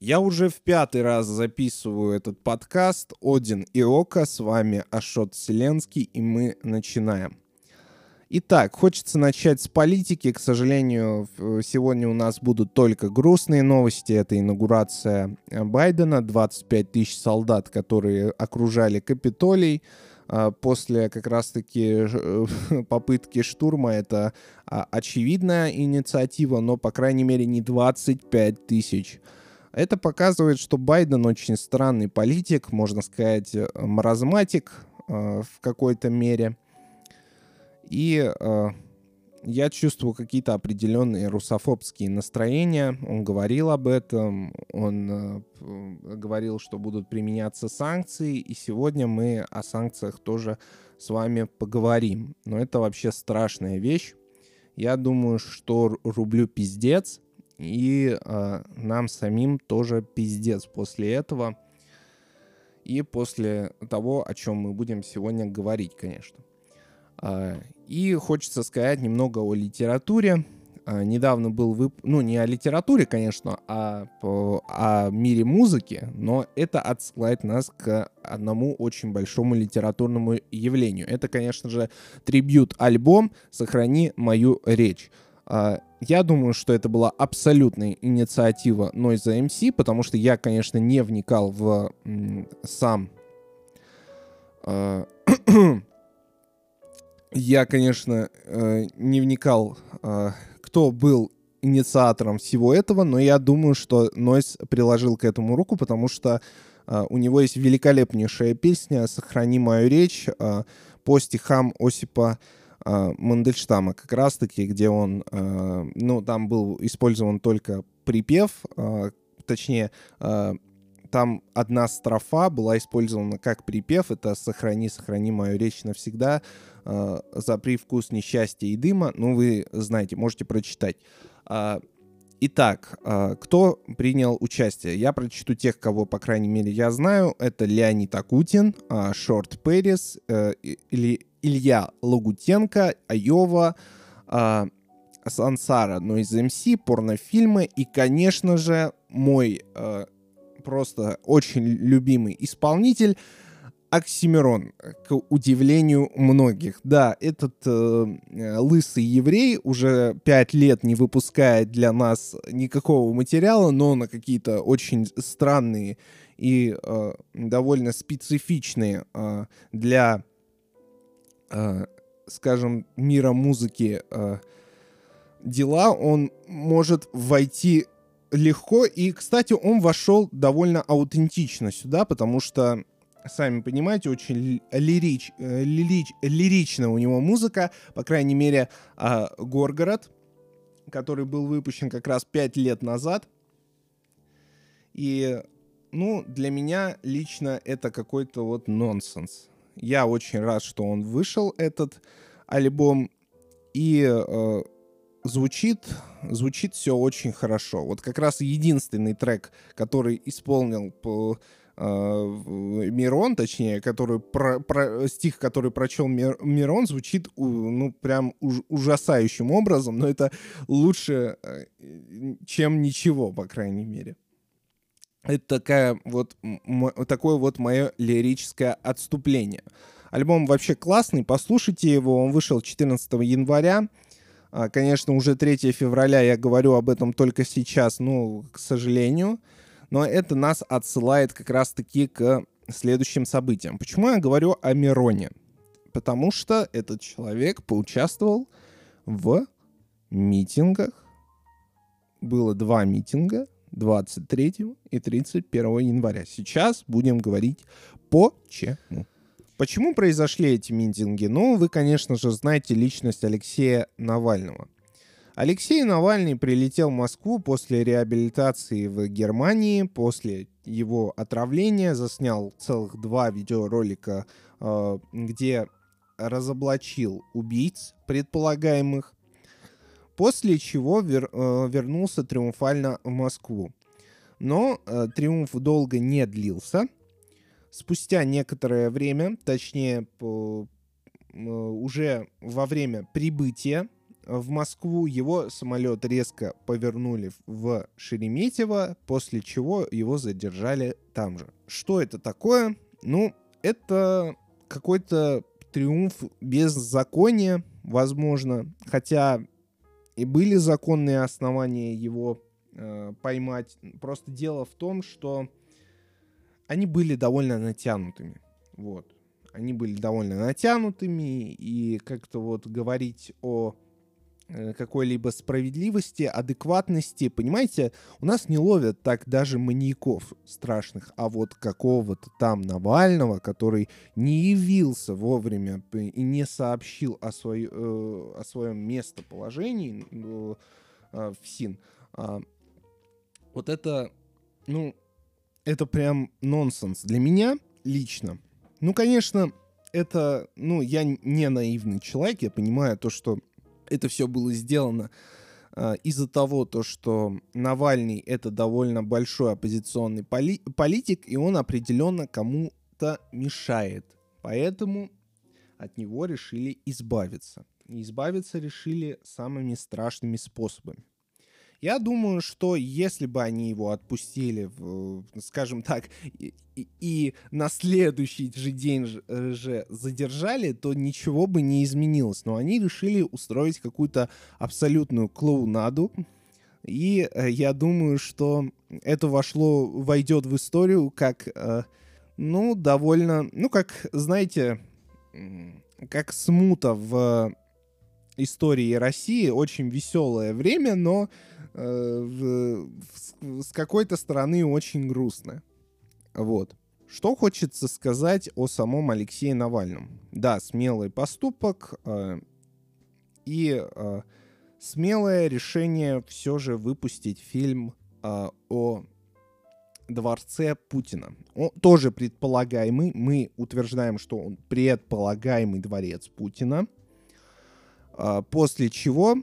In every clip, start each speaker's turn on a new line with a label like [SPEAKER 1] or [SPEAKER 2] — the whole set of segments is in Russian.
[SPEAKER 1] Я уже в пятый раз записываю этот подкаст «Один и Ока». С вами Ашот Вселенский, и мы начинаем. Итак, хочется начать с политики. К сожалению, сегодня у нас будут только грустные новости. Это инаугурация Байдена, 25 тысяч солдат, которые окружали Капитолий а, после как раз-таки попытки штурма. Это а, очевидная инициатива, но, по крайней мере, не 25 тысяч это показывает, что Байден очень странный политик, можно сказать, э, маразматик э, в какой-то мере. И э, я чувствую какие-то определенные русофобские настроения. Он говорил об этом, он э, говорил, что будут применяться санкции, и сегодня мы о санкциях тоже с вами поговорим. Но это вообще страшная вещь. Я думаю, что рублю пиздец, и э, нам самим тоже пиздец после этого. И после того, о чем мы будем сегодня говорить, конечно. Э, и хочется сказать немного о литературе. Э, недавно был вып... Ну, не о литературе, конечно, а по... о мире музыки, но это отсылает нас к одному очень большому литературному явлению. Это, конечно же, трибют-альбом «Сохрани мою речь». Я думаю, что это была абсолютная инициатива Noise MC, потому что я, конечно, не вникал в сам... Э, я, конечно, э, не вникал, э, кто был инициатором всего этого, но я думаю, что Noise приложил к этому руку, потому что у него есть великолепнейшая песня «Сохрани мою речь» по стихам Осипа Мандельштама, как раз-таки, где он, э, ну, там был использован только припев, э, точнее, э, там одна строфа была использована как припев, это «Сохрани, сохрани мою речь навсегда», э, «За привкус несчастья и дыма», ну, вы знаете, можете прочитать. Э, Итак, кто принял участие? Я прочту тех, кого, по крайней мере, я знаю. Это Леонид Акутин, Шорт Перес, или Илья Лагутенко, Айова, э, Сансара, из МС, порнофильмы и, конечно же, мой э, просто очень любимый исполнитель Оксимирон, к удивлению многих. Да, этот э, лысый еврей уже пять лет не выпускает для нас никакого материала, но на какие-то очень странные и э, довольно специфичные э, для скажем, мира музыки э, дела, он может войти легко. И, кстати, он вошел довольно аутентично сюда, потому что, сами понимаете, очень лирич, э, лирич, лиричная у него музыка. По крайней мере, э, Горгород, который был выпущен как раз пять лет назад. И, ну, для меня лично это какой-то вот нонсенс. Я очень рад, что он вышел, этот альбом. И э, звучит, звучит все очень хорошо. Вот как раз единственный трек, который исполнил по, э, Мирон, точнее, который про, про, стих, который прочел Мир, Мирон, звучит ну прям уж, ужасающим образом, но это лучше, э, чем ничего, по крайней мере. Это такая вот, такое вот мое лирическое отступление. Альбом вообще классный, послушайте его, он вышел 14 января. А, конечно, уже 3 февраля я говорю об этом только сейчас, ну, к сожалению. Но это нас отсылает как раз-таки к следующим событиям. Почему я говорю о Мироне? Потому что этот человек поучаствовал в митингах. Было два митинга 23 и 31 января. Сейчас будем говорить почему. Почему произошли эти митинги? Ну, вы, конечно же, знаете личность Алексея Навального. Алексей Навальный прилетел в Москву после реабилитации в Германии, после его отравления, заснял целых два видеоролика, э, где разоблачил убийц предполагаемых, после чего вер, э, вернулся триумфально в Москву. Но э, триумф долго не длился. Спустя некоторое время, точнее, по, э, уже во время прибытия в Москву, его самолет резко повернули в Шереметьево, после чего его задержали там же. Что это такое? Ну, это какой-то триумф беззакония, возможно, хотя и были законные основания его э, поймать. Просто дело в том, что они были довольно натянутыми. Вот. Они были довольно натянутыми, и как-то вот говорить о какой-либо справедливости, адекватности. Понимаете, у нас не ловят так даже маньяков страшных, а вот какого-то там Навального, который не явился вовремя и не сообщил о, свой, э, о своем местоположении э, в СИН. А, вот это, ну, это прям нонсенс для меня лично. Ну, конечно, это, ну, я не наивный человек, я понимаю то, что это все было сделано э, из-за того, то, что Навальный это довольно большой оппозиционный поли- политик, и он определенно кому-то мешает. Поэтому от него решили избавиться. И избавиться решили самыми страшными способами. Я думаю, что если бы они его отпустили, в, скажем так, и, и, на следующий же день же задержали, то ничего бы не изменилось. Но они решили устроить какую-то абсолютную клоунаду. И э, я думаю, что это вошло, войдет в историю как, э, ну, довольно, ну, как, знаете, как смута в истории России. Очень веселое время, но э, с какой-то стороны очень грустно. Вот. Что хочется сказать о самом Алексее Навальном? Да, смелый поступок э, и э, смелое решение все же выпустить фильм э, о дворце Путина. Он тоже предполагаемый. Мы утверждаем, что он предполагаемый дворец Путина. Э, после чего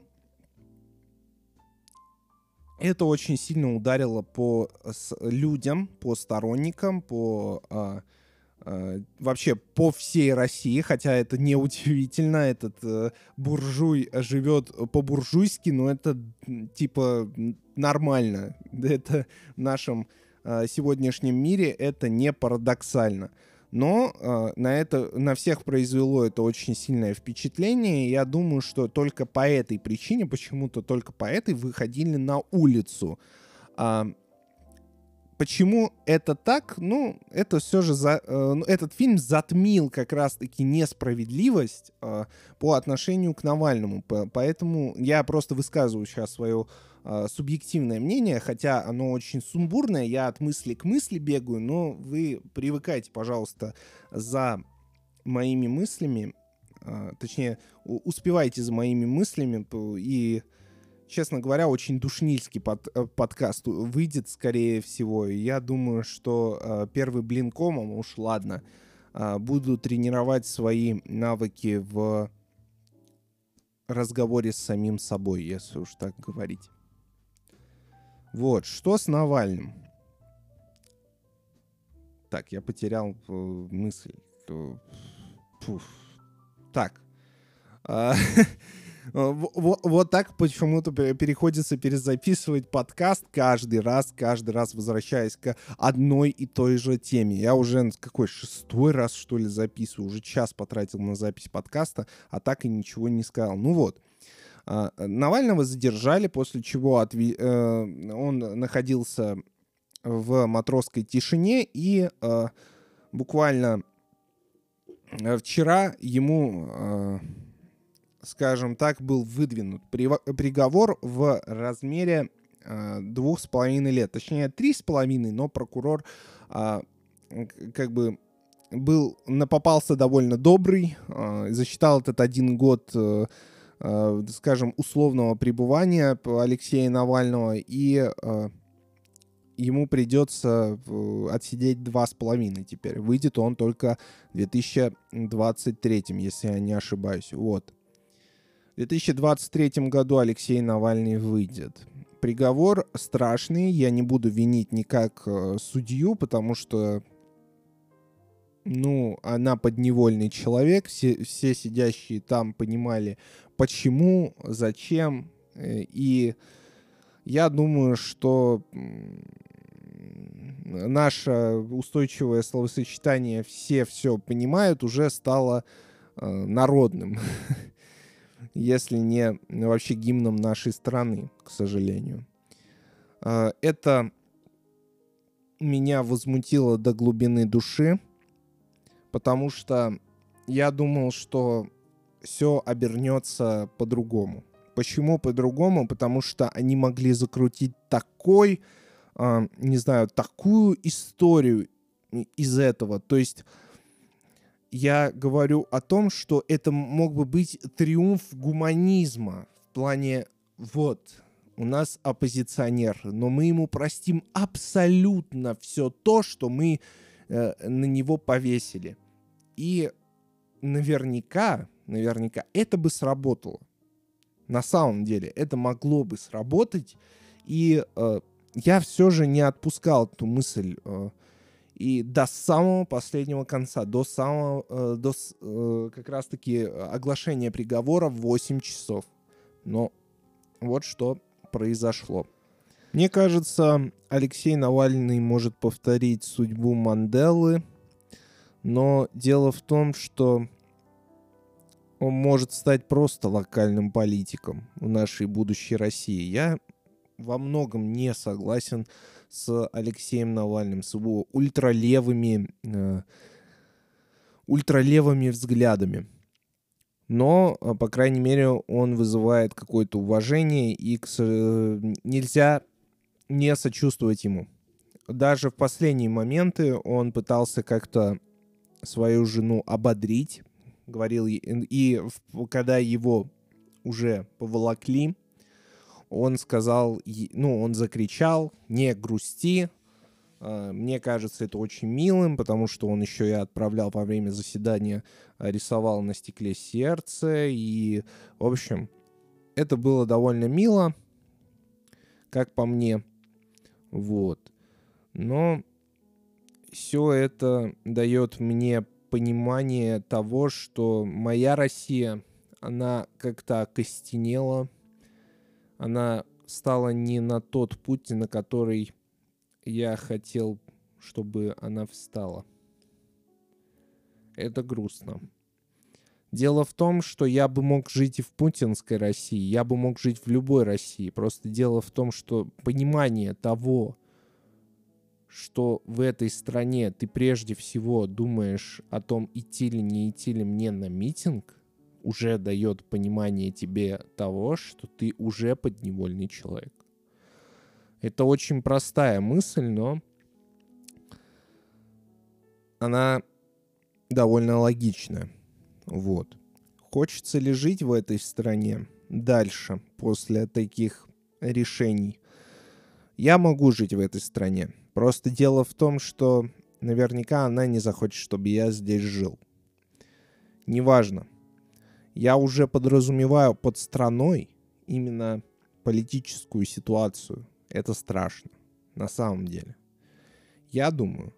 [SPEAKER 1] это очень сильно ударило по людям, по сторонникам, по а, а, вообще по всей России, хотя это не удивительно, этот а, буржуй живет по-буржуйски, но это типа нормально. Это в нашем а, сегодняшнем мире это не парадоксально. Но э, на, это, на всех произвело это очень сильное впечатление. Я думаю, что только по этой причине, почему-то только по этой, выходили на улицу. А, почему это так? Ну, это все же за, э, ну, этот фильм затмил как раз-таки несправедливость э, по отношению к Навальному. Поэтому я просто высказываю сейчас свое субъективное мнение, хотя оно очень сумбурное, я от мысли к мысли бегаю, но вы привыкайте, пожалуйста, за моими мыслями, э, точнее, успевайте за моими мыслями и честно говоря, очень душнильский под, э, подкаст выйдет, скорее всего. Я думаю, что э, первый блин комом, уж ладно, буду тренировать свои навыки в разговоре с самим собой, если уж так говорить. Вот, что с Навальным? Так, я потерял э, мысль. Фуф. Так. А, вот, вот так почему-то переходится перезаписывать подкаст каждый раз, каждый раз возвращаясь к одной и той же теме. Я уже какой шестой раз, что ли, записываю. Уже час потратил на запись подкаста, а так и ничего не сказал. Ну вот. А, Навального задержали, после чего отве... Э, он находился в матросской тишине, и э, буквально э, вчера ему, скажем так, был выдвинут приговор в размере двух с половиной лет, точнее три с половиной, но прокурор а, как бы был попался довольно добрый, засчитал этот один год Э, скажем, условного пребывания Алексея Навального, и э, ему придется отсидеть два с половиной теперь. Выйдет он только в 2023, если я не ошибаюсь. Вот. В 2023 году Алексей Навальный выйдет. Приговор страшный, я не буду винить никак э, судью, потому что ну, она подневольный человек, все, все сидящие там понимали, почему, зачем. Э, и я думаю, что наше устойчивое словосочетание «все все понимают» уже стало э, народным, если не вообще гимном нашей страны, к сожалению. Э, это меня возмутило до глубины души, потому что я думал, что все обернется по-другому. Почему по-другому? Потому что они могли закрутить такой, э, не знаю, такую историю из этого. То есть я говорю о том, что это мог бы быть триумф гуманизма в плане вот у нас оппозиционер, но мы ему простим абсолютно все то, что мы э, на него повесили. И наверняка, наверняка это бы сработало. На самом деле это могло бы сработать, и э, я все же не отпускал эту мысль э, и до самого последнего конца, до самого, э, до э, как раз-таки оглашения приговора в 8 часов. Но вот что произошло. Мне кажется, Алексей Навальный может повторить судьбу Манделы, но дело в том, что он может стать просто локальным политиком в нашей будущей России. Я во многом не согласен с Алексеем Навальным, с его ультралевыми, э, ультралевыми взглядами. Но, э, по крайней мере, он вызывает какое-то уважение, и нельзя не сочувствовать ему. Даже в последние моменты он пытался как-то свою жену ободрить, говорил, и когда его уже поволокли, он сказал, ну, он закричал, не грусти. А, мне кажется, это очень милым, потому что он еще и отправлял во время заседания, а, рисовал на стекле сердце. И, в общем, это было довольно мило, как по мне. Вот. Но все это дает мне понимание того, что моя Россия, она как-то окостенела, она стала не на тот путь, на который я хотел, чтобы она встала. Это грустно. Дело в том, что я бы мог жить и в путинской России, я бы мог жить в любой России. Просто дело в том, что понимание того, что в этой стране ты прежде всего думаешь о том, идти ли не идти ли мне на митинг, уже дает понимание тебе того, что ты уже подневольный человек. Это очень простая мысль, но она довольно логичная. Вот. Хочется ли жить в этой стране дальше, после таких решений? Я могу жить в этой стране. Просто дело в том, что наверняка она не захочет, чтобы я здесь жил. Неважно. Я уже подразумеваю под страной именно политическую ситуацию. Это страшно, на самом деле. Я думаю,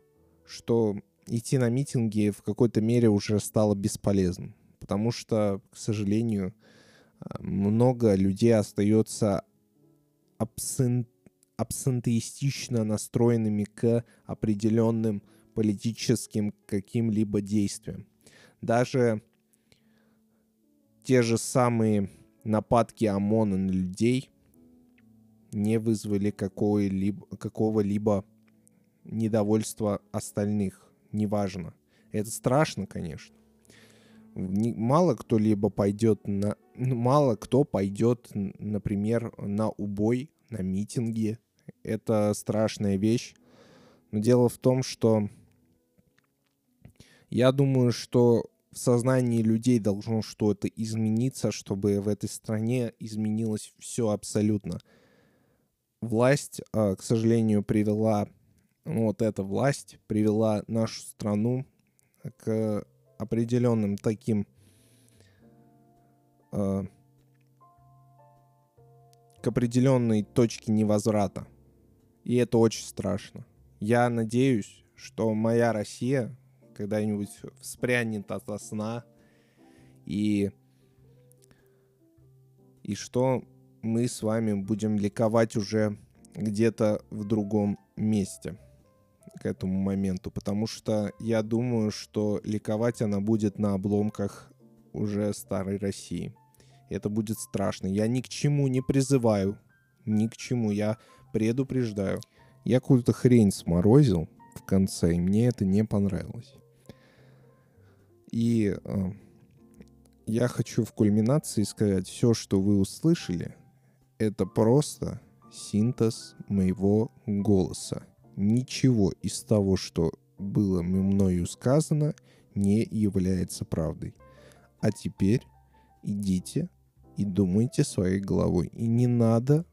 [SPEAKER 1] что идти на митинги в какой-то мере уже стало бесполезным, потому что, к сожалению, много людей остается абсент абсентеистично настроенными к определенным политическим каким-либо действиям. Даже те же самые нападки ОМОНа на людей не вызвали какого-либо, недовольства остальных. Неважно. Это страшно, конечно. Мало кто либо пойдет на... Мало кто пойдет, например, на убой, на митинги это страшная вещь. Но дело в том, что я думаю, что в сознании людей должно что-то измениться, чтобы в этой стране изменилось все абсолютно. Власть, а, к сожалению, привела, ну, вот эта власть привела нашу страну к определенным таким а, к определенной точке невозврата. И это очень страшно. Я надеюсь, что моя Россия когда-нибудь вспрянет от сна и и что мы с вами будем ликовать уже где-то в другом месте к этому моменту, потому что я думаю, что ликовать она будет на обломках уже старой России. Это будет страшно. Я ни к чему не призываю, ни к чему. Я предупреждаю. Я какую-то хрень сморозил в конце, и мне это не понравилось. И э, я хочу в кульминации сказать, все, что вы услышали, это просто синтез моего голоса. Ничего из того, что было мною сказано, не является правдой. А теперь идите и думайте своей головой. И не надо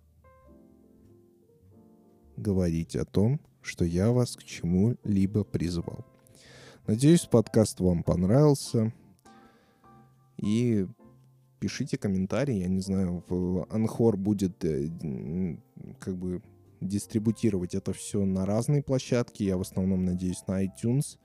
[SPEAKER 1] говорить о том, что я вас к чему-либо призвал. Надеюсь, подкаст вам понравился. И пишите комментарии. Я не знаю, в Анхор будет э, как бы дистрибутировать это все на разные площадки. Я в основном надеюсь на iTunes.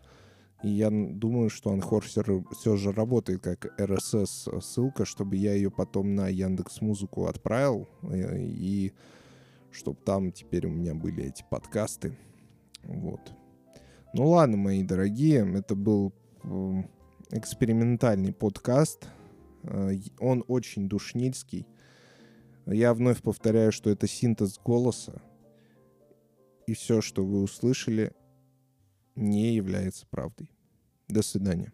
[SPEAKER 1] И я думаю, что Анхор все, все же работает как RSS ссылка, чтобы я ее потом на Яндекс Музыку отправил. Э, и чтобы там теперь у меня были эти подкасты. Вот. Ну ладно, мои дорогие, это был эм, экспериментальный подкаст. Э, он очень душнильский. Я вновь повторяю, что это синтез голоса. И все, что вы услышали, не является правдой. До свидания.